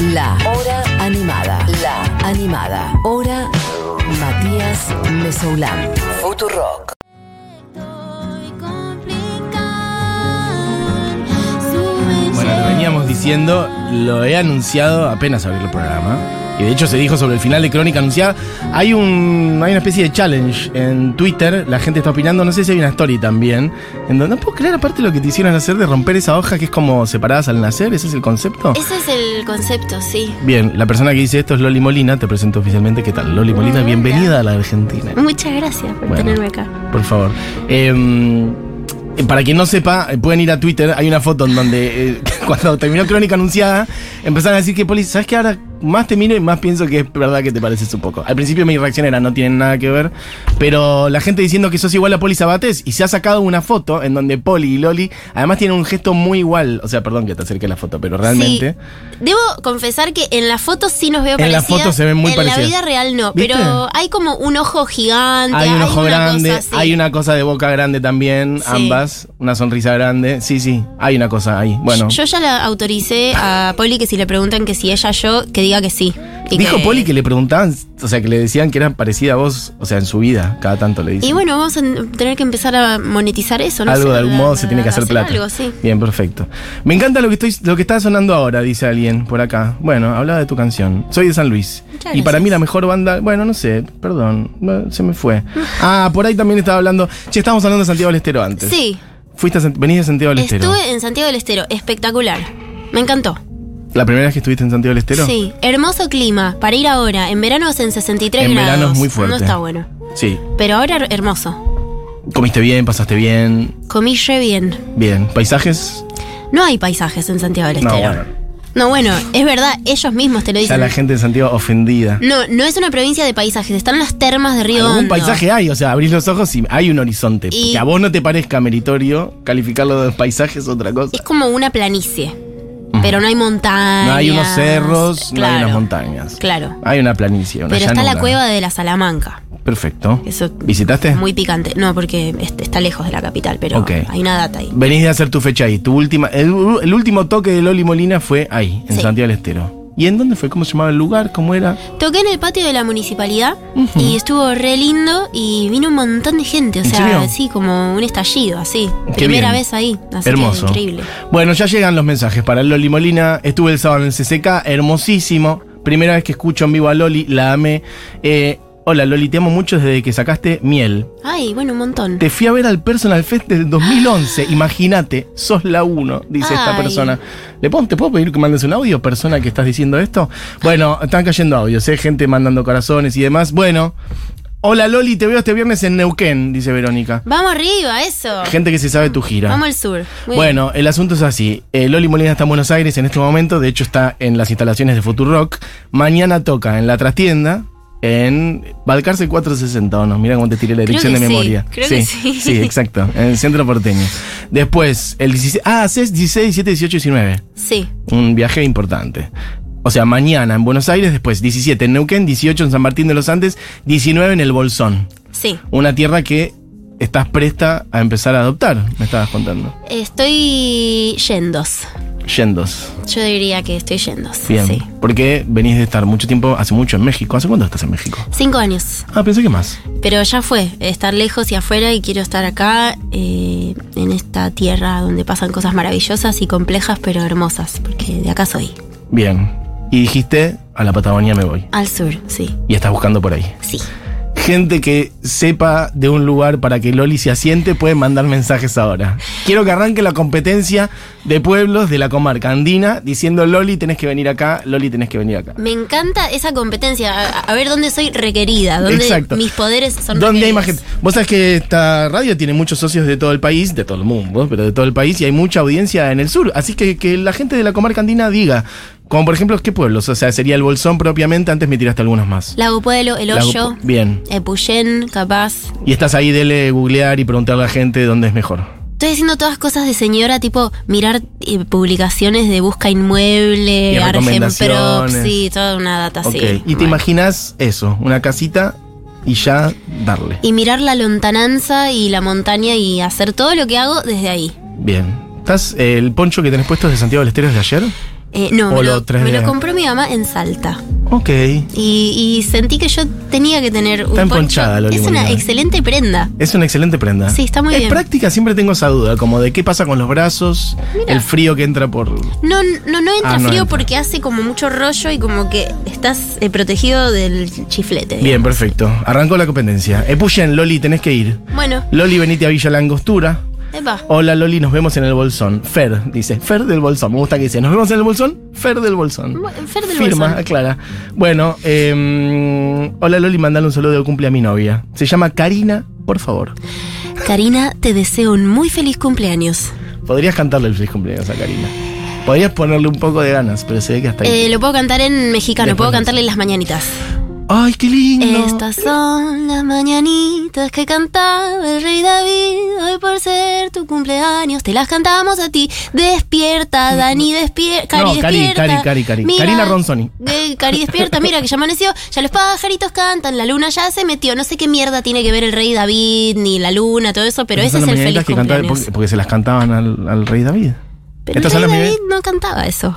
La Hora Animada. La Animada. Hora Matías Mesoulán. Futurock. Bueno, lo veníamos diciendo, lo he anunciado apenas abrir el programa. Y de hecho se dijo sobre el final de Crónica Anunciada. Hay un hay una especie de challenge en Twitter, la gente está opinando, no sé si hay una story también, en donde no puedo creer aparte lo que te hicieron hacer de romper esa hoja que es como separadas al nacer, ese es el concepto. Ese es el concepto, sí. Bien, la persona que dice esto es Loli Molina, te presento oficialmente. ¿Qué tal? Loli Molina, Hola. bienvenida a la Argentina. Muchas gracias por Bueno. tenerme acá. Por favor. Eh, para quien no sepa, eh, pueden ir a Twitter. Hay una foto en donde, eh, cuando terminó Crónica Anunciada, empezaron a decir que Poli, ¿sabes qué? Ahora más te miro y más pienso que es verdad que te pareces un poco. Al principio mi reacción era no tienen nada que ver, pero la gente diciendo que sos igual a Poli Sabates y se ha sacado una foto en donde Poli y Loli además tienen un gesto muy igual. O sea, perdón que te acerque la foto, pero realmente. Sí. Debo confesar que en la foto sí nos veo En la foto se ven muy En parecidas. la vida real no, ¿Viste? pero hay como un ojo gigante. Hay un ojo grande, cosa hay una cosa de boca grande también, Sí. ambas, una sonrisa grande. Sí, sí, hay una cosa ahí. Bueno. Yo ya la autoricé a Poli que si le preguntan que si ella yo, que diga que sí. Y Dijo Poli que le preguntaban, o sea, que le decían que era parecida a vos, o sea, en su vida, cada tanto le dicen. Y bueno, vamos a tener que empezar a monetizar eso, ¿no? algo sé, de algún modo se tiene que a hacer plata. Algo, sí. Bien, perfecto. Me encanta lo que estoy, lo que está sonando ahora, dice alguien por acá. Bueno, hablaba de tu canción. Soy de San Luis. Muchas Y para mí la mejor banda, bueno, no sé, perdón, se me fue. Ah, por ahí también estaba hablando. Che, estábamos hablando de Santiago del Estero antes. Sí, Fuiste a, venís de Santiago del Estero. estuve en Santiago del Estero, espectacular. Me encantó. ¿La primera vez que estuviste en Santiago del Estero? Sí, hermoso clima para ir ahora. En verano hacen 63 En grados. verano es muy fuerte. No está bueno. Sí. Pero ahora hermoso. ¿Comiste bien? ¿Pasaste bien? Comí re bien. Bien. ¿Paisajes? No hay paisajes en Santiago del No, Estero. bueno. No, bueno, es verdad, ellos mismos te lo Ya dicen. la gente de Santiago ofendida. No, no es una provincia de paisajes, están las termas de Río Hondo. paisaje hay, o sea, abrís los ojos y hay un horizonte. Y- Que a vos no te parezca meritorio calificarlo de paisaje es otra cosa. Es como una planicie. Pero no hay montañas. No hay unos cerros, no hay unas montañas. Claro. Hay una planicie, una Pero está la cueva de la Salamanca. Perfecto. Eso ¿Visitaste? Muy picante. No, porque est- está lejos de la capital, pero hay una data ahí. Venís de hacer tu fecha ahí. Tu última, el, el último toque de Loli Molina fue ahí, en Sí. Santiago del Estero. ¿Y en dónde fue? ¿Cómo se llamaba el lugar? ¿Cómo era? Toqué en el patio de la municipalidad y estuvo re lindo y vino un montón de gente. O ¿En sea, serio? sí, como un estallido, así. Qué Primera bien. vez ahí. Así que Hermoso. increíble. Bueno, ya llegan los mensajes para Loli Molina. Estuve el sábado en el CCK, hermosísimo. Primera vez que escucho en vivo a Loli, la amé. Eh, hola Loli, te amo mucho desde que sacaste miel. Ay, bueno, un montón. Te fui a ver al Personal Fest del 2011. Imagínate, sos la uno, dice esta persona. ¿Le puedo, ¿Te puedo pedir que mandes un audio, persona que estás diciendo esto? Bueno, están cayendo audios, ¿eh? gente mandando corazones y demás. Bueno, hola Loli, te veo este viernes en Neuquén, dice Verónica. Vamos arriba, eso. Gente que se sabe tu gira. Vamos al sur. Muy Bueno, el asunto es así. Eh, Loli Molina está en Buenos Aires en este momento, de hecho está en las instalaciones de Futurock. Mañana toca en la trastienda en Balcarce 460, ¿o no? Mira cómo te tiré la dirección de sí, memoria. creo que sí. Sí, exacto, en el centro porteño. Después, el 16, ah, es 16, 17, 18, 19. bien. Sí. Un viaje importante. O sea, mañana en Buenos Aires, después 17 en Neuquén, 18 en San Martín de los Andes, 19 en el Bolsón. Sí. Una tierra que estás presta a empezar a adoptar, me estabas contando. Estoy yendos. Yendos. Yo diría que estoy yendos. Bien. Sí. Porque venís de estar mucho tiempo, hace mucho en México. ¿Hace cuánto estás en México? Cinco años. Ah, pensé que más. Pero ya fue, estar lejos y afuera y quiero estar acá, eh, en esta tierra donde pasan cosas maravillosas y complejas, pero hermosas, porque de acá soy. Bien. Y dijiste, a la Patagonia me voy. Al sur, sí, Y estás buscando por ahí. sí. Gente que sepa de un lugar para que Loli se asiente puede mandar mensajes ahora. Quiero que arranque la competencia de pueblos de la comarca andina diciendo Loli tenés que venir acá, Loli tenés que venir acá. Me encanta esa competencia, a, a ver dónde soy requerida, dónde Exacto. mis poderes son ¿Dónde hay más gente? Vos sabés que esta radio tiene muchos socios de todo el país, de todo el mundo, pero de todo el país, y hay mucha audiencia en el sur. Así que que la gente de la comarca andina diga, como por ejemplo, ¿qué pueblos? O sea, sería el Bolsón propiamente, antes me tiraste algunos más. Lago Pueblo, El Lago Hoyo, Pu- Bien. Epuyén, capaz. Y estás ahí, dele googlear y preguntarle a la gente dónde es mejor. Estoy haciendo todas cosas de señora, tipo mirar eh, publicaciones de busca inmueble, Argenprop, sí, toda una data así. ok. Y te imaginas eso, una casita y ya darle. Y mirar la lontananza y la montaña y hacer todo lo que hago desde ahí. Bien. ¿Estás, eh, el poncho que tenés puesto es de Santiago del Estero es de ayer? Eh, no, ¿O me lo me compró mi mamá en Salta. Ok. Y, y sentí que yo tenía que tener un Está poncho. emponchada, Loli Es una excelente prenda. Es una excelente prenda. Sí, está muy es bien. práctica, siempre tengo esa duda, como de qué pasa con los brazos, Mira. el frío que entra por... No, no, no entra Ah, no frío entra. porque hace como mucho rollo y como que estás eh, protegido del chiflete. Bien, perfecto. Arrancó la competencia. Epushen, Loli, tenés que ir. Bueno, Loli, venite a Villa Langostura. Epa. Hola Loli, nos vemos en el Bolsón. Fer, dice. Fer del Bolsón. Me gusta que dice. Nos vemos en el Bolsón. Fer del Bolsón. Fer del Firma, Bolsón. aclara. Bueno, eh, hola Loli, mandale un saludo de cumple a mi novia. Se llama Karina, por favor. Karina, te deseo un muy feliz cumpleaños. Podrías cantarle el feliz cumpleaños a Karina. Podrías ponerle un poco de ganas, pero se ve que hasta ahí. Eh, lo puedo cantar en mexicano, Después puedo cantarle las mañanitas. ¡Ay, qué lindo! Estas son las mañanitas que cantaba el rey David. Hoy por ser tu cumpleaños, te las cantamos a ti. Despierta, Dani, despierta. No, Cari, Cari, despierta. Cari, Cari, Cari. Mira, Karina Ronzoni. eh, Cari, despierta, mira que ya amaneció. Ya los pajaritos cantan, la luna ya se metió. No sé qué mierda tiene que ver el rey David, ni la luna, todo eso, pero ese es el feliz cantaba- cumpleaños. porque, porque se las cantaban al, al rey David. Pero el rey David no cantaba eso.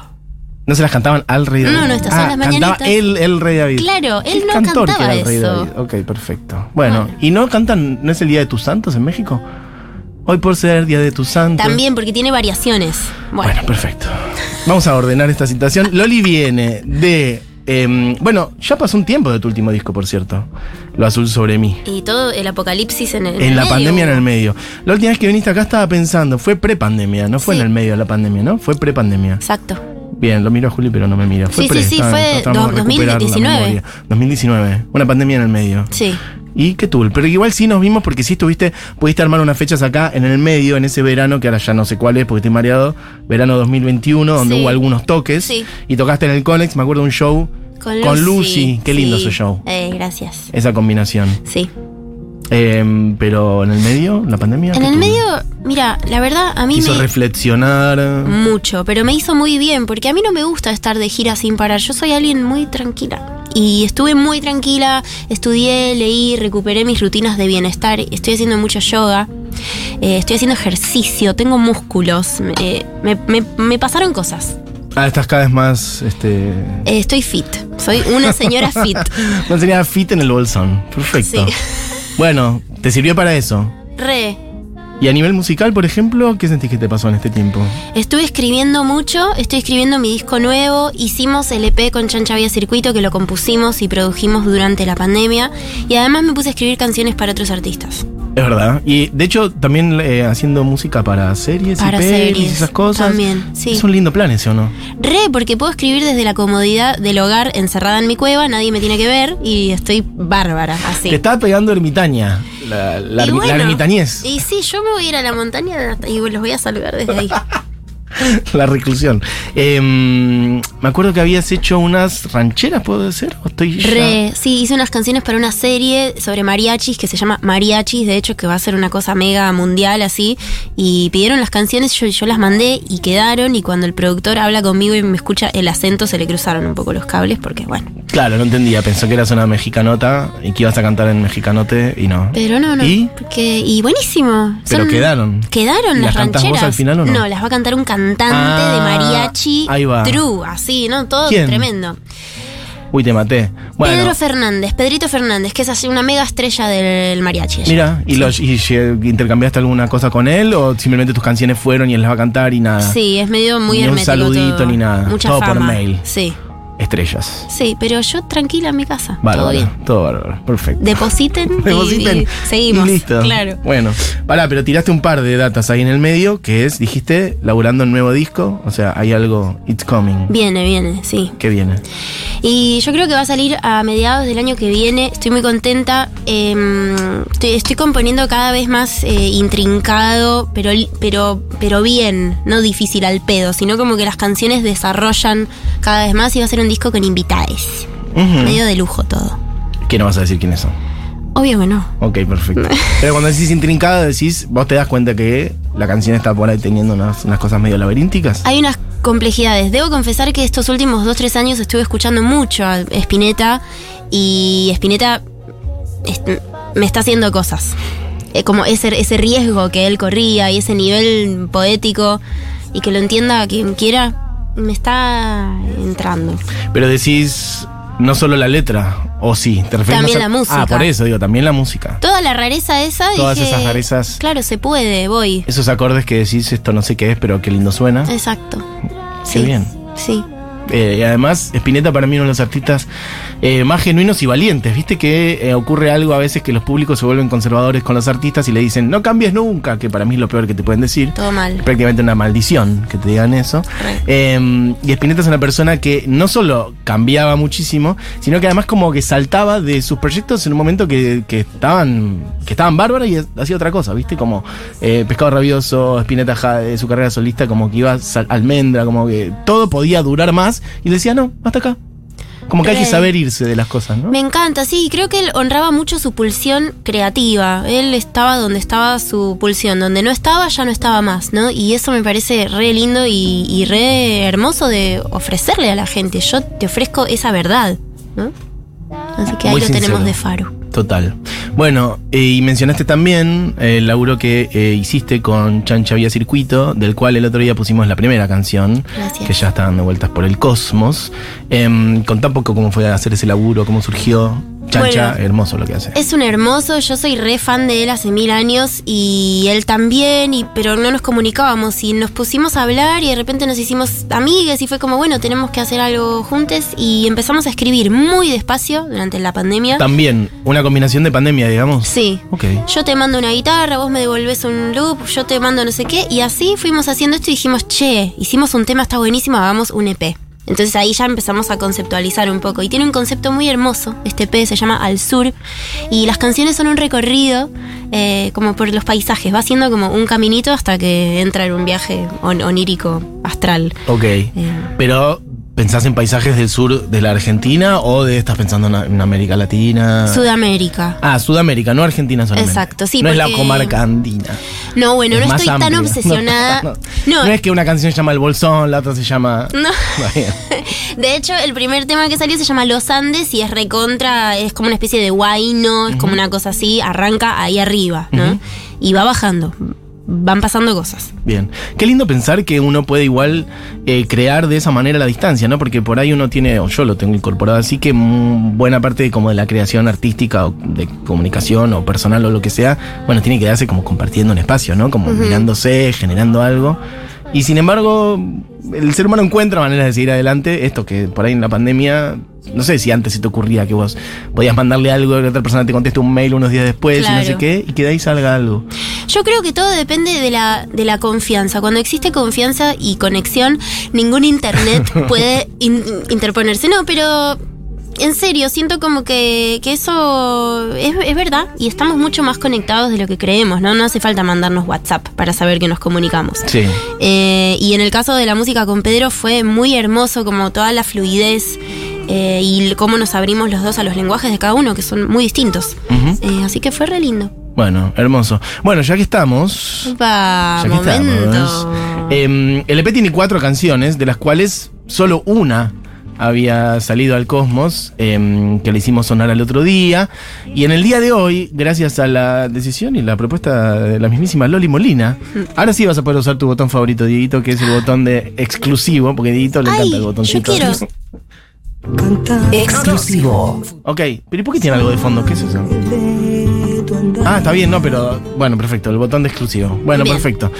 No se las cantaban al rey David. No, no, estas son Ah, las cantaba mañanitas. él, el rey David. Claro, ¿Qué él no cantor que cantaba era el rey eso. David? Ok, perfecto. Bueno, Bueno. ¿y no cantan, no es el Día de tus Santos en México? Hoy por ser Día de tus Santos. También, porque tiene variaciones. Bueno, Bueno, perfecto. Vamos a ordenar esta situación. Loli viene de... em, bueno, ya pasó un tiempo de tu último disco, por cierto. Lo azul sobre mí. y todo el apocalipsis en el En la medio. pandemia en el medio. La última vez que viniste acá estaba pensando, fue pre-pandemia, no fue Sí. en el medio de la pandemia, ¿no? Fue pre-pandemia. Exacto. Bien, lo miro a Juli, pero no me mira. Fue Sí, pre, sí, sí, fue tratamos de do- recuperar la 2019. memoria. 2019, una pandemia en el medio. Sí. ¿Y qué tuvo? Pero igual sí nos vimos porque sí estuviste, pudiste armar unas fechas acá en el medio, en ese verano, que ahora ya no sé cuál es porque estoy mareado, verano 2021, donde Sí. hubo algunos toques. Sí. Y tocaste en el Conex, me acuerdo un show Con Lucy. Qué lindo Sí. ese show. Eh, gracias. Esa combinación. Sí. Em, pero en el medio, la pandemia. En ¿qué el medio, mira, la verdad, a mí Hizo me. reflexionar. Mucho, pero me hizo muy bien, porque a mí no me gusta estar de gira sin parar. Yo soy alguien muy tranquila. Y estuve muy tranquila, estudié, leí, recuperé mis rutinas de bienestar. Estoy haciendo mucho yoga, eh, estoy haciendo ejercicio, tengo músculos. eh, me, me- me pasaron cosas. Ah, estás cada vez más. Este. Eh, estoy fit, soy una señora fit. No sería fit en el bolsón. Perfecto. Sí. Bueno, te sirvió para eso. Re. Y a nivel musical, por ejemplo, ¿qué sentís que te pasó en este tiempo? Estuve escribiendo mucho, estoy escribiendo mi disco nuevo, hicimos el EP con Chancha Vía Circuito que lo compusimos y produjimos durante la pandemia y además me puse a escribir canciones para otros artistas. Es verdad. Y de hecho, también eh, haciendo música para series Para y pelis y series, esas cosas. también, sí. Es un lindo plan ese, ¿o no? Re, porque puedo escribir desde la comodidad del hogar encerrada en mi cueva, nadie me tiene que ver y estoy bárbara, así. Te estaba pegando ermitaña. La, la, Y ermitañez. Y sí, yo me voy a ir a la montaña y los voy a saludar desde ahí. La reclusión. Em, me acuerdo que habías hecho unas rancheras, ¿puede ser? ¿O estoy ya- Re, sí, hice unas canciones para una serie sobre mariachis que se llama Mariachis, de hecho que va a ser una cosa mega mundial así. Y pidieron las canciones, yo, yo las mandé y quedaron. Y cuando el productor habla conmigo y me escucha el acento, se le cruzaron un poco los cables porque, bueno. Claro, no entendía. Pensó que eras una mexicanota y que ibas a cantar en mexicanote y no. Pero no, no. ¿Y? Porque, y buenísimo. Pero quedaron. Quedaron ¿Y las las cantás vos rancheras. al final o no? las va a cantar un cantante Ah, de mariachi ahí va. true, así, ¿no? Todo ¿Quién? tremendo. Uy, te maté. Bueno, Pedro Fernández, Pedrito Fernández, que es así una mega estrella del mariachi. mira, ¿y, los- y lle- intercambiaste alguna cosa con él o simplemente tus canciones fueron y él las va a cantar y nada? Sí, es medio muy Ni un saludito todo. ni nada. Mucha Todo por mail. Sí, Estrellas. sí, pero yo tranquila en mi casa. todo bien. Todo bárbaro. Perfecto. Depositen, y- Depositen y, seguimos. y listo. Claro. Bueno, pará, pero tiraste un par de datas ahí en el medio, que es, dijiste, laburando en nuevo disco. O sea, hay algo, it's coming. Viene, viene, sí. ¿Qué viene? Y yo creo que va a salir a mediados del año que viene. Estoy muy contenta. Em, estoy, estoy componiendo cada vez más eh, intrincado, pero, pero, pero bien, no difícil al pedo, sino como que las canciones desarrollan cada vez más y va a ser un disco con invitades. Medio de lujo todo. ¿Qué no vas a decir quiénes son? Obvio que no. Ok, perfecto. Pero cuando decís intrincado, decís, vos te das cuenta que la canción está por ahí teniendo unas, unas cosas medio laberínticas. Hay unas complejidades. Debo confesar que estos últimos 2-3 años estuve escuchando mucho a Spinetta y Spinetta est- me está haciendo cosas. Eh, como ese, ese riesgo que él corría y ese nivel poético y que lo entienda quien quiera, me está entrando. Pero decís no solo la letra, o sí, te refieres También a- la música. Ah, por eso digo, también la música. Toda la rareza esa. Todas dije, esas rarezas. Claro, se puede, voy. Esos acordes que decís, esto no sé qué es, pero qué lindo suena. Exacto. Qué bien. Sí. Eh, y además, Spinetta para mí uno de los artistas eh, más genuinos y valientes. Viste que eh, ocurre algo a veces que los públicos se vuelven conservadores con los artistas y le dicen, no cambies nunca, que para mí es lo peor que te pueden decir. Todo mal. Prácticamente una maldición que te digan eso. Eh, y Spinetta es una persona que no solo cambiaba muchísimo, sino que además como que saltaba de sus proyectos en un momento que, que estaban que estaban bárbaros y hacía otra cosa, ¿viste? Como eh, Pescado Rabioso, Spinetta su carrera solista, como que iba sal- almendra, como que todo podía durar más y le decía, no, hasta acá. Como que hay que saber irse de las cosas, ¿no? Me encanta, sí, creo que él honraba mucho su pulsión creativa. Él estaba donde estaba su pulsión, donde no estaba ya no estaba más, ¿no? Y eso me parece re lindo y, y re hermoso de ofrecerle a la gente. Yo te ofrezco esa verdad, ¿no? Así que ahí Muy lo sincero. tenemos de faro. Total. Bueno, eh, y mencionaste también eh, el laburo que eh, hiciste con Chancha Vía Circuito, del cual el otro día pusimos la primera canción, Gracias. que ya está dando vueltas por el cosmos. Em, contá un poco cómo fue hacer ese laburo, cómo surgió. Chancha, Bueno, hermoso lo que hace. Es un hermoso, yo soy re fan de él hace mil años y él también, y, pero no nos comunicábamos y nos pusimos a hablar y de repente nos hicimos amigues y fue como, bueno, tenemos que hacer algo juntos y empezamos a escribir muy despacio durante la pandemia. También una combinación de pandemia, digamos. Sí. Ok. Yo te mando una guitarra, vos me devolvés un loop, yo te mando no sé qué, y así fuimos haciendo esto y dijimos, che, hicimos un tema, está buenísimo, hagamos un EP. Entonces ahí ya empezamos a conceptualizar un poco. Y tiene un concepto muy hermoso. Este EP se llama Al Sur. Y las canciones son un recorrido eh, como por los paisajes. Va haciendo como un caminito hasta que entra en un viaje on- onírico astral. Ok. Eh, Pero, ¿pensás en paisajes del sur de la Argentina o de estás pensando en, en América Latina? Sudamérica. Ah, Sudamérica, no Argentina solamente. Exacto, sí, No es la comarca andina. No, bueno, Es no estoy tan obsesionada. No, no. Es que una canción se llama El Bolsón, la otra se llama. No. De hecho, el primer tema que salió se llama Los Andes y es recontra, es como una especie de guayno, es como una cosa así, arranca ahí arriba, ¿no? Y va bajando, van pasando cosas. Bien. Qué lindo pensar que uno puede igual eh, crear de esa manera la distancia, ¿no? Porque por ahí uno tiene, o yo lo tengo incorporado así, que mm, buena parte de, como de la creación artística o de comunicación o personal o lo que sea, bueno, tiene que darse como compartiendo un espacio, ¿no? Como mirándose, generando algo. Y sin embargo, el ser humano encuentra maneras de seguir adelante. Esto que por ahí en la pandemia, no sé si antes se te ocurría que vos podías mandarle algo y que otra persona te conteste un mail unos días después y no sé qué, y que de ahí salga algo. Yo creo que todo depende de la, de la confianza. Cuando existe confianza y conexión, ningún internet puede in- interponerse. No, pero en serio, siento como que, que eso es, es verdad y estamos mucho más conectados de lo que creemos, ¿no? No hace falta mandarnos WhatsApp para saber que nos comunicamos. Sí. Eh, y en el caso de la música con Pedro fue muy hermoso, como toda la fluidez eh, y cómo nos abrimos los dos a los lenguajes de cada uno, que son muy distintos. Eh, así que fue re lindo. Bueno, hermoso. Bueno, ya que estamos. Pa, ya que momento. estamos. em, el EP tiene cuatro canciones, de las cuales solo una había salido al cosmos, em, que le hicimos sonar al otro día. Y en el día de hoy, gracias a la decisión y la propuesta de la mismísima Loli Molina, ahora sí vas a poder usar tu botón favorito, Dieguito, que es el botón de exclusivo, porque a Dieguito le Ay, encanta el yo botoncito. quiero. Exclusivo. Ok, pero ¿y por qué tiene algo de fondo? ¿Qué es eso? Ah, está bien, no, pero bueno, perfecto, el botón de exclusivo. Bueno, Bien. perfecto.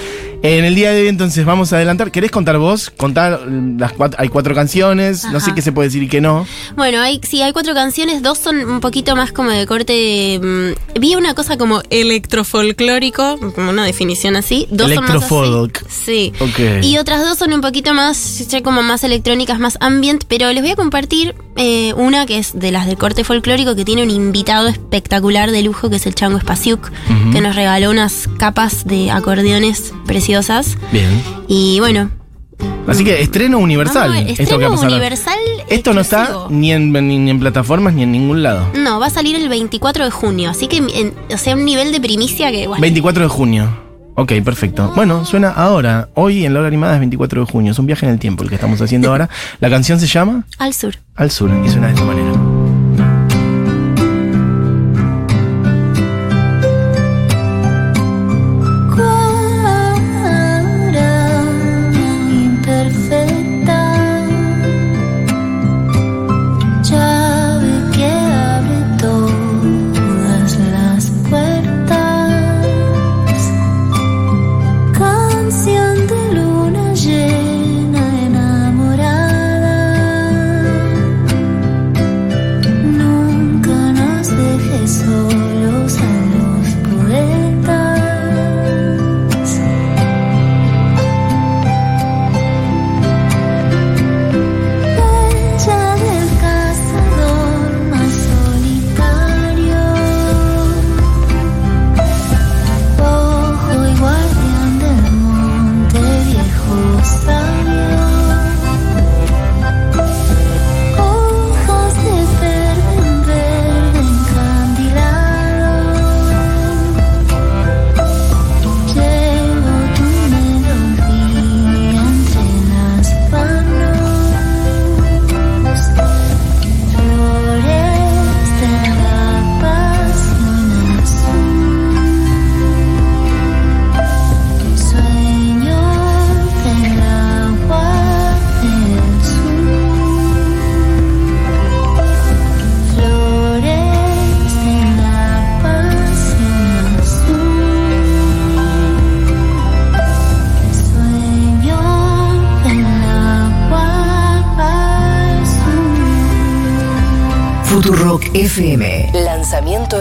En el día de hoy entonces vamos a adelantar. ¿Querés contar vos? Contar las cuatro, hay cuatro canciones, no sé qué se puede decir y qué no. Bueno, hay, sí, hay cuatro canciones, dos son un poquito más como de corte. mm, vi una cosa como electrofolclórico, como una definición así. Dos son más así. Sí. Ok. Y otras dos son un poquito más, ya como más electrónicas, más ambient, pero les voy a compartir eh, una que es de las del corte folclórico, que tiene un invitado espectacular de lujo, que es el Chango Spasiuk, Ujú. que nos regaló unas capas de acordeones preciosas. Bien. Y bueno. Así que estreno universal. esto que estreno va a pasar. universal. Esto no está ni en, ni, ni en plataformas ni en ningún lado. No, va a salir el 24 de junio, así que, en- o sea, un nivel de primicia que, bueno, 24 de junio. Ok, perfecto. Bueno, suena ahora. Hoy en la hora animada es 24 de junio. Es un viaje en el tiempo el que estamos haciendo ahora. La canción se llama al sur. Al Sur y suena de esta manera. FM. Lanzamiento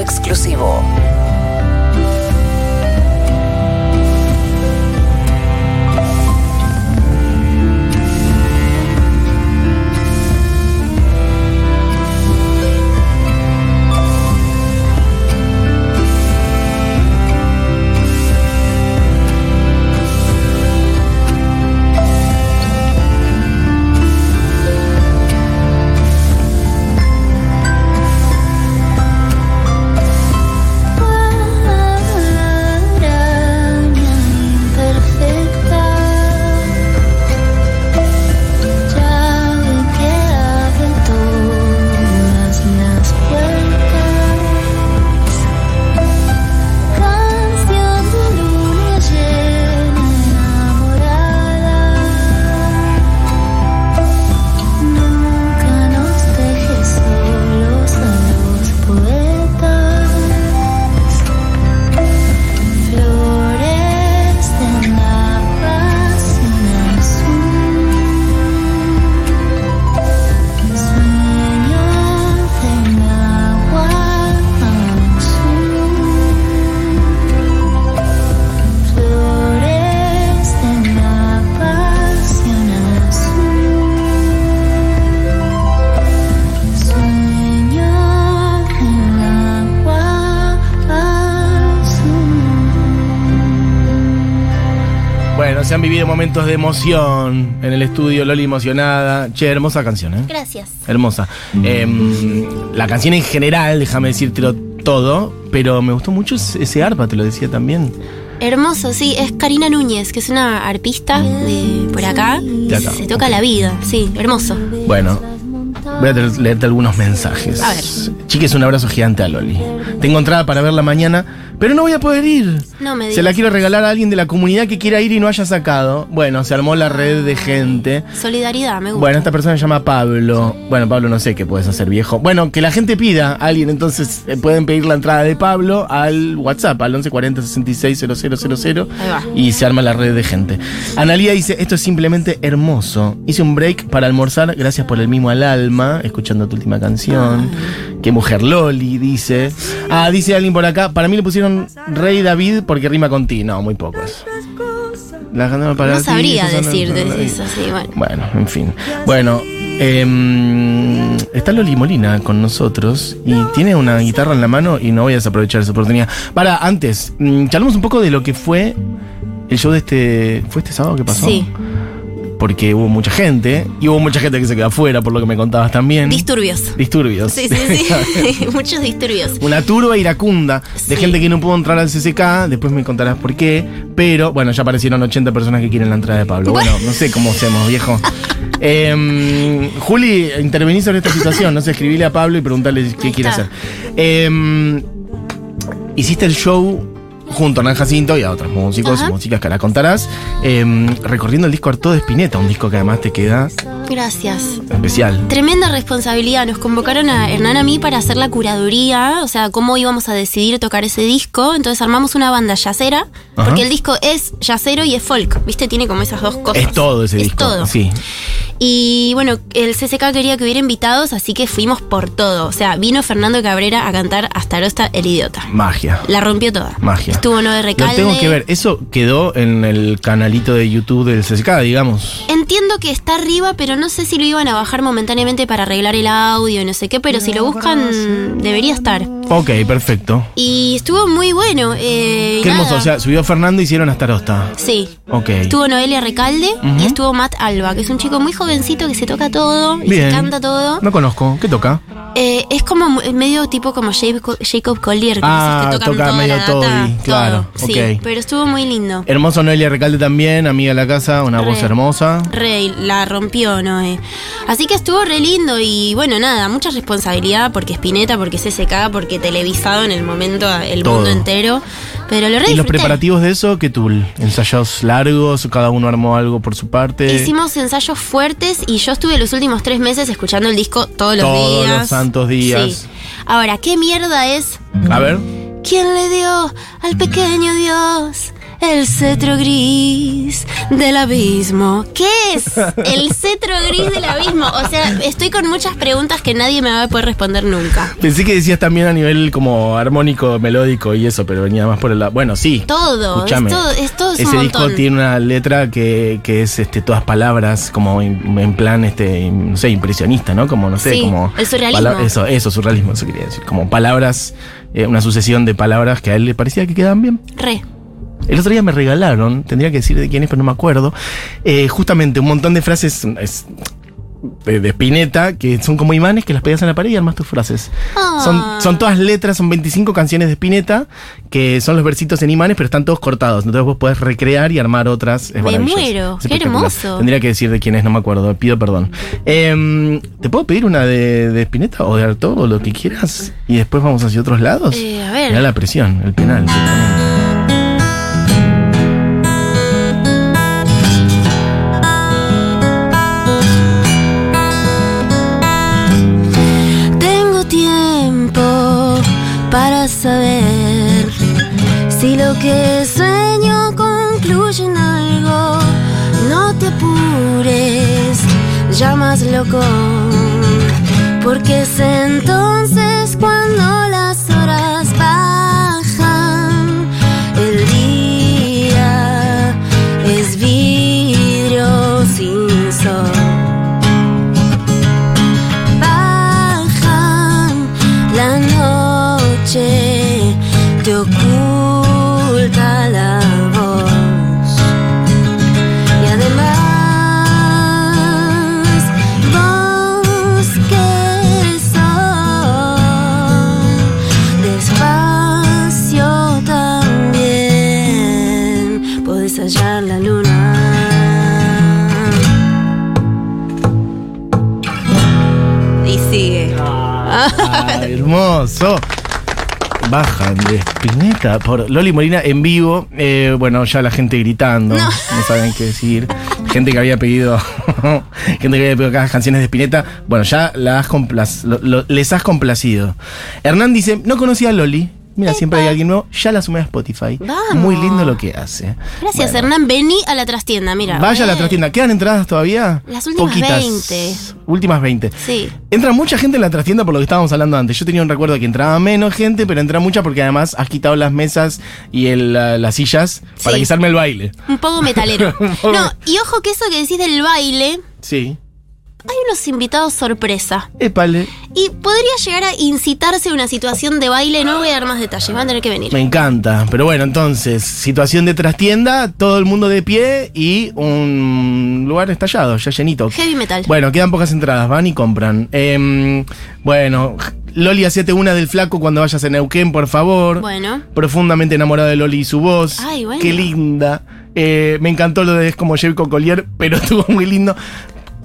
se han vivido momentos de emoción en el estudio, Loli emocionada. Che, hermosa canción, ¿eh? Gracias. Hermosa. Em, la canción en general, déjame decírtelo todo, pero me gustó mucho ese arpa, te lo decía también. Hermoso, sí, es Karina Núñez, que es una arpista de por acá. De acá, Se toca la vida, sí, hermoso. Bueno, voy a te- leerte algunos mensajes. A ver. Chiques, un abrazo gigante a Loli. Tengo entrada para verla mañana, pero no voy a poder ir. No me Se digas. la quiero regalar a alguien de la comunidad que quiera ir y no haya sacado. Bueno, se armó la red de gente. Solidaridad, me gusta. Bueno, esta persona se llama Pablo. Bueno, Pablo, no sé qué puedes hacer, viejo. Bueno, que la gente pida a alguien, entonces eh, pueden pedir la entrada de Pablo al WhatsApp, al 1140 66 000 Ahí va. y se arma la red de gente. Analía dice, esto es simplemente hermoso. Hice un break para almorzar, gracias por el mimo al alma, escuchando tu última canción. Qué mujer Loli, dice. Ah, dice alguien por acá, para mí le pusieron Rey David porque rima con ti. No, muy poco eso. La ganó para no ti, sabría son- decirte son- eso, sí, bueno. bueno, en fin. Bueno, em, está Loli Molina con nosotros y tiene una guitarra en la mano y no voy a desaprovechar esa oportunidad. Para, antes, mm, charlamos un poco de lo que fue el show de este. ¿Fue este sábado que pasó? Sí. Porque hubo mucha gente y hubo mucha gente que se quedó afuera, por lo que me contabas también. Disturbios. Disturbios. Sí, sí, sí. Muchos disturbios. Una turba iracunda de Sí. gente que no pudo entrar al CCK, después me contarás por qué, pero bueno, ya aparecieron 80 personas que quieren la entrada de Pablo. Bueno, no sé cómo hacemos, viejo. Em, Juli, intervení sobre esta situación, no sé, escribile a Pablo y preguntarle qué Ahí quiere está. hacer. Em, hiciste el show junto a Nan Jacinto y a otros músicos Ajá. y músicas que ahora contarás, em, recorriendo el disco Arto de Spinetta, un disco que además te queda Gracias. especial. Tremenda responsabilidad. Nos convocaron a Hernán a mí para hacer la curaduría, o sea, cómo íbamos a decidir tocar ese disco. Entonces armamos una banda yacera, Ajá. porque el disco es yacero y es folk, ¿viste? Tiene como esas dos cosas. Es todo ese Es disco. todo. Sí. Y bueno, el CCK quería que hubiera invitados, así que fuimos por todo. O sea, vino Fernando Cabrera a cantar hasta Arosta el idiota. Magia. La rompió toda. Magia. Estuvo Noé Lo Recalde. tengo que ver. Eso quedó en el canalito de YouTube del CSK, digamos. Entiendo que está arriba, pero no sé si lo iban a bajar momentáneamente para arreglar el audio y no sé qué, pero si lo buscan, debería estar. Ok, perfecto. Y estuvo muy bueno. eh, Qué hermoso. nada. O sea, subió Fernando y hicieron hasta Arosta. Sí. Ok. Estuvo Noelia Recalde y estuvo Matt Alba, que es un chico muy jovencito que se toca todo y Bien. se canta todo. No conozco. ¿Qué toca? Eh, es como mu- medio tipo como Jacob, Collier, que Ah, esos que tocan toca toda medio la data, todo. claro, Sí, pero estuvo muy lindo. Hermoso Noelia Recalde también, amiga de la casa, una Re. voz hermosa. Re, la rompió, Noé. Así que estuvo re lindo y bueno, nada, mucha responsabilidad porque Spinetta, porque CSK, porque televisado en el momento el Todo. mundo entero. Pero lo re ¿Y los preparativos de eso? ¿Qué tool? ¿Ensayos largos? ¿Cada uno armó algo por su parte? Hicimos ensayos fuertes y yo estuve los últimos tres meses escuchando el disco todos los Todos días. los santos días. Sí. Ahora, ¿qué mierda es? A ver. ¿Quién le dio al pequeño Dios el cetro gris del abismo. ¿Qué es el cetro gris del abismo? O sea, estoy con muchas preguntas que nadie me va a poder responder nunca. Pensé que decías también a nivel como armónico, melódico y eso, pero venía más por el lado. Bueno, sí. Todo, Escúchame. es todo, es todo es un Ese disco tiene una letra que, que es este, todas palabras, como en, en plan, este, no sé, impresionista, ¿no? Como, no sé, Sí, como. el surrealismo. Eso, eso, surrealismo, eso quería decir. Como palabras, eh, una sucesión de palabras que a él le parecía que quedaban bien. Re. El otro día me regalaron, tendría que decir de quién es, pero no me acuerdo. eh, justamente un montón de frases es, de, de Spinetta que son como imanes que las pegas en la pared y armas tus frases. Ah. Son, son todas letras, son 25 canciones de Spinetta que son los versitos en imanes, pero están todos cortados. Entonces vos podés recrear y armar otras. Es Me muero, Es qué hermoso. Tendría que decir de quién es, no me acuerdo, pido perdón. Em, ¿Te puedo pedir una de, de Spinetta o de Artaud o lo que quieras? Y después vamos hacia otros lados. Eh, a ver. Mirá la presión, el penal. Saber si lo que sueño concluye en algo. No te apures, ya más loco, porque es entonces cuando Ah, hermoso. Bajan de Spinetta por Loli Molina en vivo. Eh, bueno, ya la gente gritando. No. saben qué decir. Gente que había pedido. gente que había pedido cada canciones de Spinetta. Bueno, ya la has complas- lo- lo- les has complacido. Hernán dice: No conocía a Loli. Mira, siempre hay alguien nuevo. Ya la sumé a Spotify. Vamos. Muy lindo lo que hace. Gracias, Bueno. Hernán. Vení a la trastienda, mira. Vaya a la Eh, trastienda. ¿Quedan entradas todavía? Las últimas Poquitas. 20. Últimas 20. Sí. Entra mucha gente en la trastienda por lo que estábamos hablando antes. Yo tenía un recuerdo de que entraba menos gente, pero entra mucha porque además has quitado las mesas y el, la- las sillas para Sí. que se arme el baile. Un poco metalero. Un poco- No, y ojo que eso que decís del baile, Sí. Hay unos invitados sorpresa. Épale. Y podría llegar a incitarse a una situación de baile. No voy a dar más detalles, van a tener que venir. Me encanta. Pero bueno, entonces, situación de trastienda, todo el mundo de pie y un lugar estallado, ya llenito. Heavy metal. Bueno, quedan pocas entradas, van y compran. Em, bueno, Loli, hacete una del flaco cuando vayas a Neuquén, por favor. Bueno. Profundamente enamorada de Loli y su voz. Ay, bueno. Qué linda. Eh, me encantó lo de es como Jericho Collier, pero estuvo muy lindo.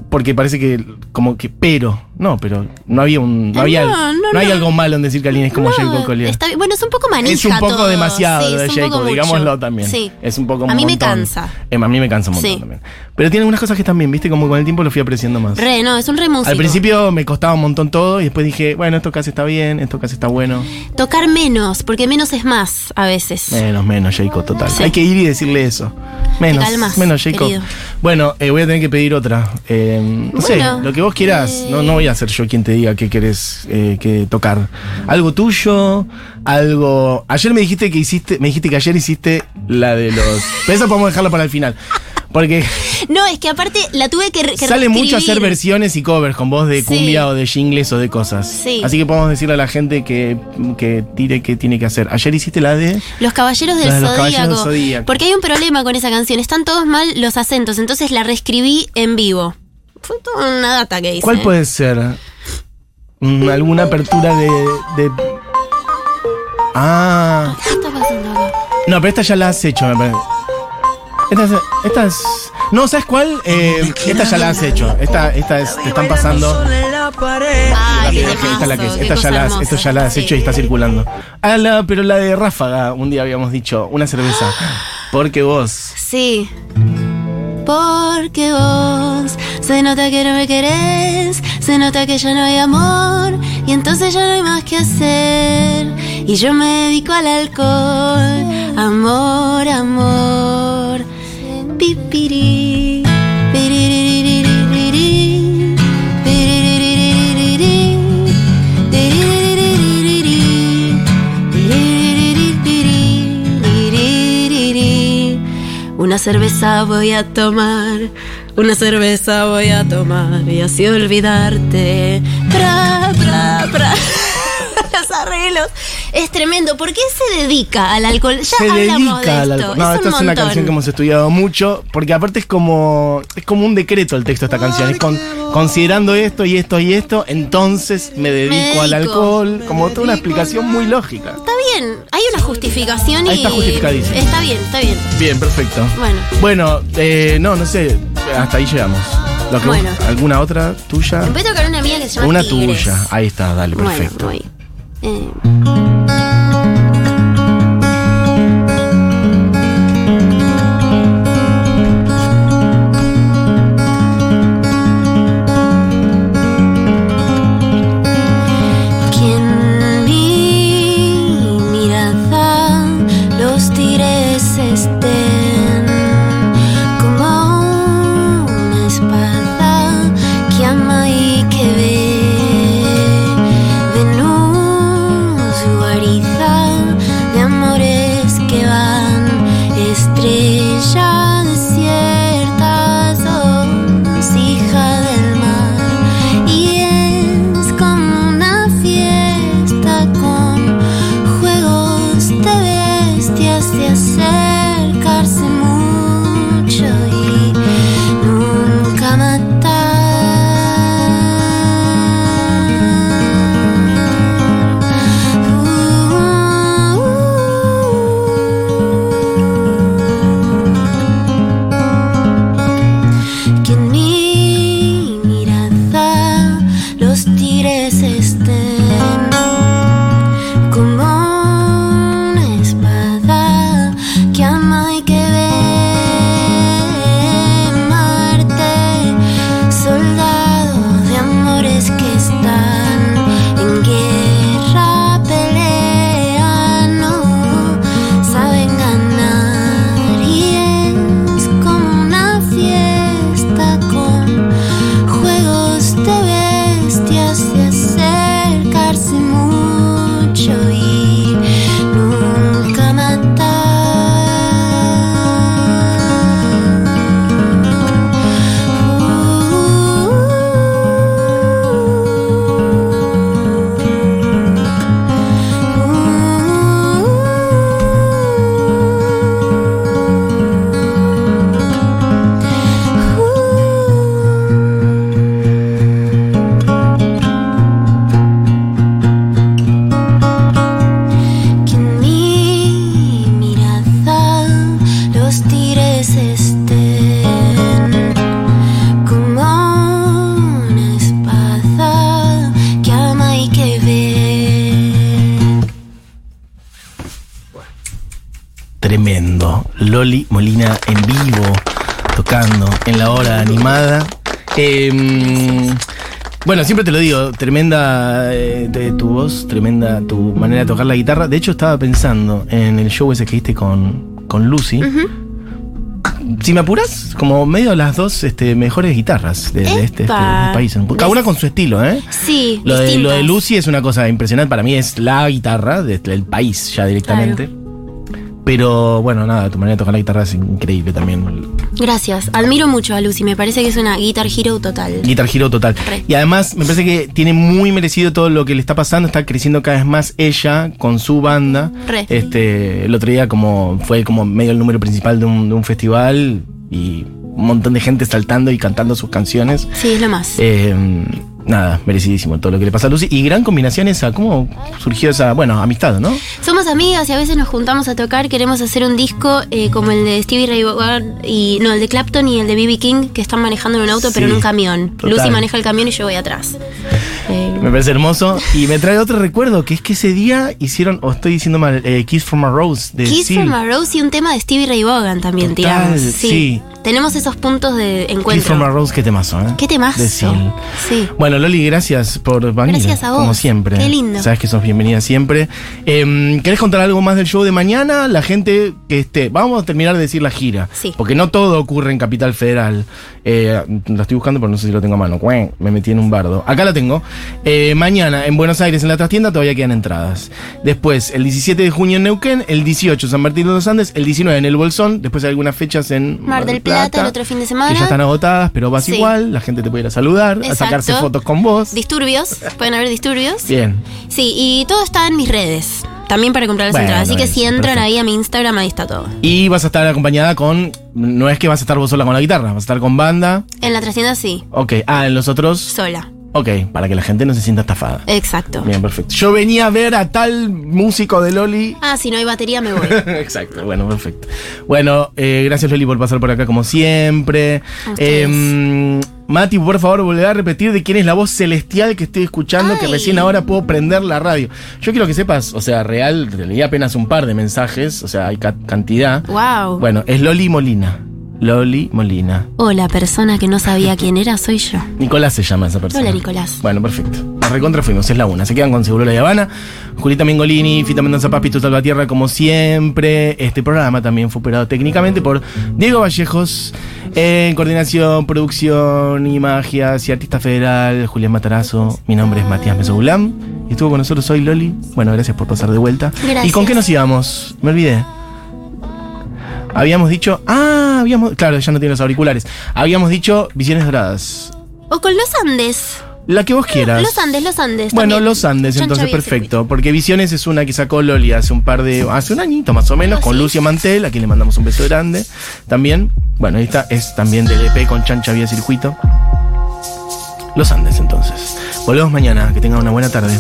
Porque parece que, como que, pero, no, pero no había un. No, Eh, había, no, no, no, hay no. algo malo en decir que alguien es como No, Jericho Collier. está. Bueno, es un poco manija Es un poco todo. demasiado Sí, de Jacob, mucho. digámoslo también. Sí. Es un poco A mí me montón. cansa. Em, a mí me cansa un montón Sí. también. Pero tiene algunas cosas que están bien, ¿viste? Como con el tiempo lo fui apreciando más. Re, no, es un re músico. Al principio me costaba un montón todo y después dije, bueno, esto casi está bien, esto casi está bueno. Tocar menos, porque menos es más a veces. Menos, menos, Jacob, total. Hay que ir y decirle eso. Menos, calmas, menos, Jacob. querido. Bueno, eh, voy a tener que pedir otra. Eh, no Bueno, sé, lo que vos quieras. eh. No, no voy a ser yo quien te diga qué querés eh, que tocar. Algo tuyo, algo. Ayer me dijiste que hiciste, me dijiste que ayer hiciste la de los. Pero eso podemos dejarlo para el final. Porque No, es que aparte la tuve que, que sale mucho hacer versiones y covers con voz de Sí. cumbia o de jingles o de cosas. Sí. Así que podemos decirle a la gente que, que tire qué tiene que hacer. Ayer hiciste la de. Los caballeros del de los Zodíaco. Caballeros del Zodíaco. Porque hay un problema con esa canción. Están todos mal los acentos. Entonces la reescribí en vivo. Fue toda una data que hice. ¿Cuál puede ser? Mm, ¿Alguna apertura de, de- Ah. ¿Qué está pasando acá? No, pero esta ya la has hecho, me parece. Esta es. Esta es- no, ¿sabes cuál? Eh, esta ya la has hecho. Esta, esta es, te están pasando. Ay, Esta es la que es. Esta ya la esto ya la has hecho y está circulando. Ah, la- pero la de Ráfaga, un día habíamos dicho, una cerveza. Porque vos. Sí. Porque vos se nota que no me querés, se nota que ya no hay amor y entonces ya no hay más que hacer. Y yo me dedico al alcohol, amor, amor. Pipiri, Una cerveza voy a tomar, una cerveza voy a tomar y así olvidarte. Pra, pra, pra. Los arreglos. Es tremendo. ¿Por qué se dedica al alcohol? Ya se hablamos dedica de al alcohol. No, es esta un es una canción que hemos estudiado mucho, porque aparte es como es como un decreto el texto de esta canción. Es con- considerando esto y esto y esto, entonces me dedico al dedico. alcohol. Como toda una explicación muy lógica. Está bien, hay una justificación y. Ahí está justificadísimo. Está bien, está bien. Bien, perfecto. Bueno. Bueno, eh, no, no sé, hasta ahí llegamos. Lo que vos- Bueno. ¿Alguna otra tuya? Voy a tocar una mía que se llama Una Tigres. tuya. Ahí está, dale, perfecto. Bueno, voy. Eh, Que bueno, siempre te lo digo, tremenda eh, de tu voz, tremenda tu manera de tocar la guitarra. De hecho, estaba pensando en el show ese que hiciste con, con Lucy. Si me apuras, como medio de las dos este, mejores guitarras de, de este, este, país. Cada una con su estilo, ¿eh? Sí, Lo de, lo de. Lucy es una cosa impresionante. Para mí es la guitarra de- del país ya directamente. Pero bueno, nada, tu manera de tocar la guitarra es increíble también. Gracias, admiro mucho a Lucy, me parece que es una guitar hero total. Guitar Hero total. Re. Y además me parece que tiene muy merecido todo lo que le está pasando. Está creciendo cada vez más ella con su banda. Re. Este, el otro día como fue como medio el número principal de un, de un festival y un montón de gente saltando y cantando sus canciones. Sí, es lo más. Eh, nada, merecidísimo todo lo que le pasa a Lucy. Y gran combinación esa, ¿cómo surgió esa, bueno, amistad, ¿no? Somos amigas y a veces nos juntamos a tocar. Queremos hacer un disco eh, como el de Stevie Ray Vaughan y no el de Clapton y el de B.B. King que están manejando en un auto pero en un camión. total. Lucy maneja el camión y yo voy atrás. Eh. Me parece hermoso. Y me trae otro recuerdo, que es que ese día hicieron, o estoy diciendo mal, eh, Kiss from a Rose de Kiss from a Rose y un tema de Stevie Ray Vaughan también Total, tiramos. sí. Tenemos esos puntos de encuentro. from a Rose, qué temazo, ¿eh? Qué temazo. De Seal. Sí. Bueno, Loli, gracias por venir. Gracias a vos. Como siempre. Qué lindo. Sabes que sos bienvenida siempre. Em, ¿Querés contar algo más del show de mañana? La gente que esté. Vamos a terminar de decir la gira. Sí. Porque no todo ocurre en Capital Federal. Eh, la estoy buscando, pero no sé si lo tengo a mano. Me metí en un bardo. Acá la tengo. Eh, mañana en Buenos Aires, en la trastienda, todavía quedan entradas. Después, el 17 de junio en Neuquén, el 18 San Martín de los Andes, el 19 en el Bolsón. Después hay algunas fechas en Mar del Plata, el otro fin de semana. Que ya están agotadas, pero vas Sí. igual. La gente te puede ir a saludar, a sacarse fotos con vos. Disturbios, pueden haber disturbios. Bien. Sí, y todo está en mis redes. También para comprar las Bueno, entradas. Así que si entran perfecto. ahí a mi Instagram, ahí está todo. Y vas a estar acompañada con. No es que vas a estar vos sola con la guitarra, vas a estar con banda. En la trastienda sí, Ok. Ah, en los otros. sola. Ok, para que la gente no se sienta estafada. Exacto. Bien, perfecto. Yo venía a ver a tal músico de Loli. Ah, si no hay batería me voy. Exacto, bueno, perfecto. Bueno, eh, gracias Loli por pasar por acá como siempre. Eh, Mati, por favor, volver a repetir de quién es la voz celestial que estoy escuchando, que recién ahora puedo prender la radio. Yo quiero que sepas, o sea, real, leí apenas un par de mensajes, o sea, hay ca- cantidad. wow. Bueno, es Loli Molina. Loli Molina. O la persona que no sabía quién era soy yo. Nicolás se llama esa persona. Hola, Nicolás. Bueno, perfecto. La recontra fuimos, es la una. Se quedan con Seguro La Habana. Julita Mengolini, Fita Mendoza Papito Salvatierra, como siempre. Este programa también fue operado técnicamente por Diego Vallejos. En coordinación, producción, imagias y artista federal, Julián Matarazo. Mi nombre es Matías Mesogulam. Y estuvo con nosotros hoy Loli. Bueno, gracias por pasar de vuelta. Gracias. ¿Y con qué nos íbamos? Me olvidé. Habíamos dicho. Ah, habíamos. Claro, ya no tiene los auriculares. Habíamos dicho Visiones Doradas. O con los Andes. La que vos quieras. Los Andes, los Andes. Bueno, también. los Andes, entonces perfecto. Porque Visiones es una que sacó Loli hace un par de. hace un añito más o menos, Ah, con sí. Lucio Mantel, a quien le mandamos un beso grande. También. Bueno, esta es también del EP con Chancha Vía Circuito. Los Andes, entonces. Volvemos mañana. Que tengan una buena tarde.